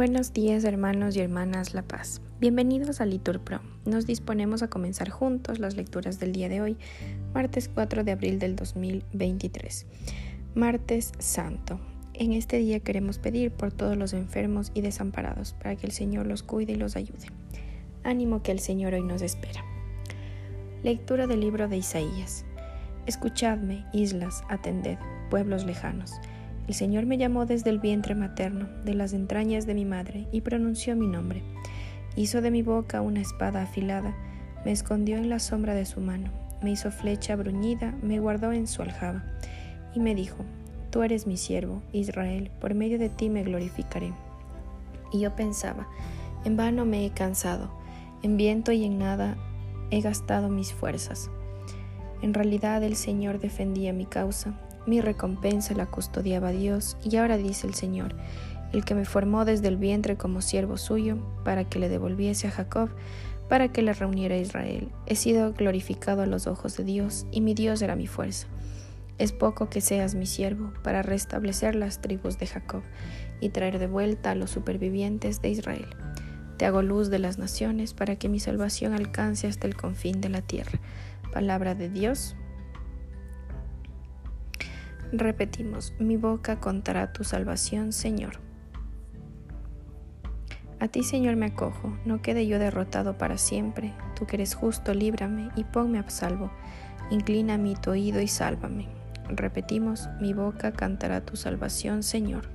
Buenos días hermanos y hermanas La Paz. Bienvenidos a Litur Pro. Nos disponemos a comenzar juntos las lecturas del día de hoy, martes 4 de abril del 2023. Martes Santo. En este día queremos pedir por todos los enfermos y desamparados para que el Señor los cuide y los ayude. Ánimo que el Señor hoy nos espera. Lectura del libro de Isaías. Escuchadme, islas, atended, pueblos lejanos. El Señor me llamó desde el vientre materno, de las entrañas de mi madre, y pronunció mi nombre. Hizo de mi boca una espada afilada, me escondió en la sombra de su mano, me hizo flecha bruñida, me guardó en su aljaba, y me dijo, Tú eres mi siervo, Israel, por medio de ti me glorificaré. Y yo pensaba, en vano me he cansado, en viento y en nada he gastado mis fuerzas. En realidad el Señor defendía mi causa, mi recompensa la custodiaba Dios, y ahora dice el Señor, el que me formó desde el vientre como siervo suyo, para que le devolviese a Jacob, para que le reuniera a Israel. He sido glorificado a los ojos de Dios, y mi Dios era mi fuerza. Es poco que seas mi siervo para restablecer las tribus de Jacob y traer de vuelta a los supervivientes de Israel. Te hago luz de las naciones para que mi salvación alcance hasta el confín de la tierra. Palabra de Dios, Repetimos, mi boca contará tu salvación, Señor. A ti, Señor, me acojo, no quede yo derrotado para siempre. Tú que eres justo, líbrame y ponme a salvo. Inclina mi tu oído y sálvame. Repetimos, mi boca cantará tu salvación, Señor.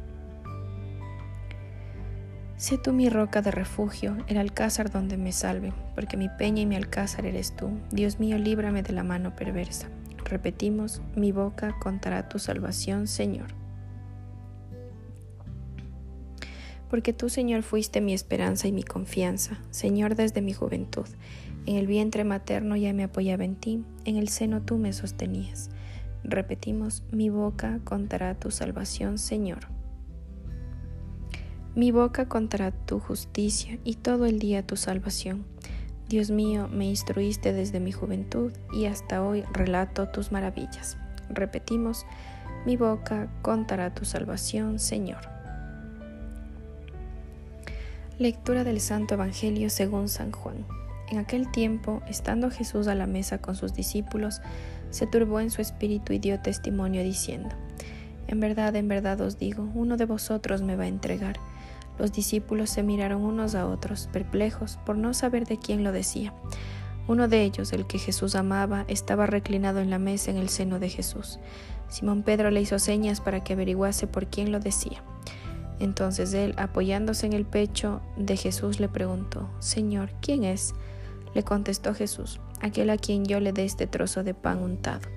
Sé tú mi roca de refugio, el alcázar donde me salve, porque mi peña y mi alcázar eres tú. Dios mío, líbrame de la mano perversa. Repetimos, mi boca contará tu salvación, Señor. Porque tú, Señor, fuiste mi esperanza y mi confianza, Señor, desde mi juventud. En el vientre materno ya me apoyaba en ti, en el seno tú me sostenías. Repetimos, mi boca contará tu salvación, Señor. Mi boca contará tu justicia y todo el día tu salvación. Dios mío, me instruiste desde mi juventud y hasta hoy relato tus maravillas. Repetimos, mi boca contará tu salvación, Señor. Lectura del Santo Evangelio según San Juan. En aquel tiempo, estando Jesús a la mesa con sus discípulos, se turbó en su espíritu y dio testimonio diciendo, En verdad, en verdad os digo, uno de vosotros me va a entregar. Los discípulos se miraron unos a otros, perplejos, por no saber de quién lo decía. Uno de ellos, el que Jesús amaba, estaba reclinado en la mesa en el seno de Jesús. Simón Pedro le hizo señas para que averiguase por quién lo decía. Entonces él, apoyándose en el pecho de Jesús, le preguntó, Señor, ¿quién es? Le contestó Jesús, aquel a quien yo le dé este trozo de pan untado.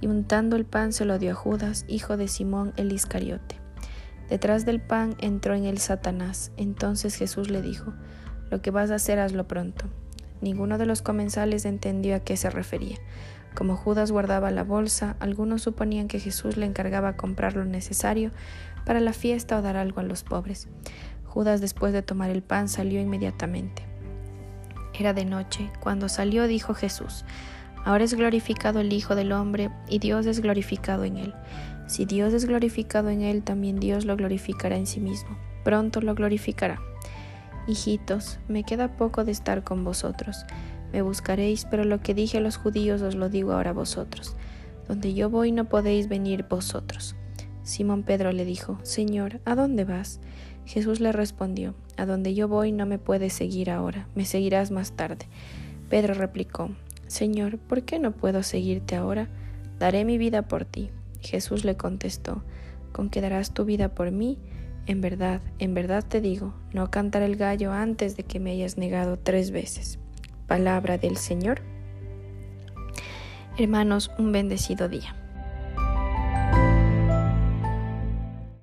Y untando el pan se lo dio a Judas, hijo de Simón el Iscariote. Detrás del pan entró en él Satanás. Entonces Jesús le dijo, Lo que vas a hacer hazlo pronto. Ninguno de los comensales entendió a qué se refería. Como Judas guardaba la bolsa, algunos suponían que Jesús le encargaba comprar lo necesario para la fiesta o dar algo a los pobres. Judas después de tomar el pan salió inmediatamente. Era de noche. Cuando salió dijo Jesús, Ahora es glorificado el Hijo del Hombre y Dios es glorificado en él. Si Dios es glorificado en él, también Dios lo glorificará en sí mismo. Pronto lo glorificará. Hijitos, me queda poco de estar con vosotros. Me buscaréis, pero lo que dije a los judíos os lo digo ahora a vosotros. Donde yo voy no podéis venir vosotros. Simón Pedro le dijo, Señor, ¿a dónde vas? Jesús le respondió, A donde yo voy no me puedes seguir ahora, me seguirás más tarde. Pedro replicó, Señor, ¿por qué no puedo seguirte ahora? Daré mi vida por ti. Jesús le contestó, ¿con qué darás tu vida por mí? En verdad, en verdad te digo, no cantará el gallo antes de que me hayas negado tres veces. Palabra del Señor. Hermanos, un bendecido día.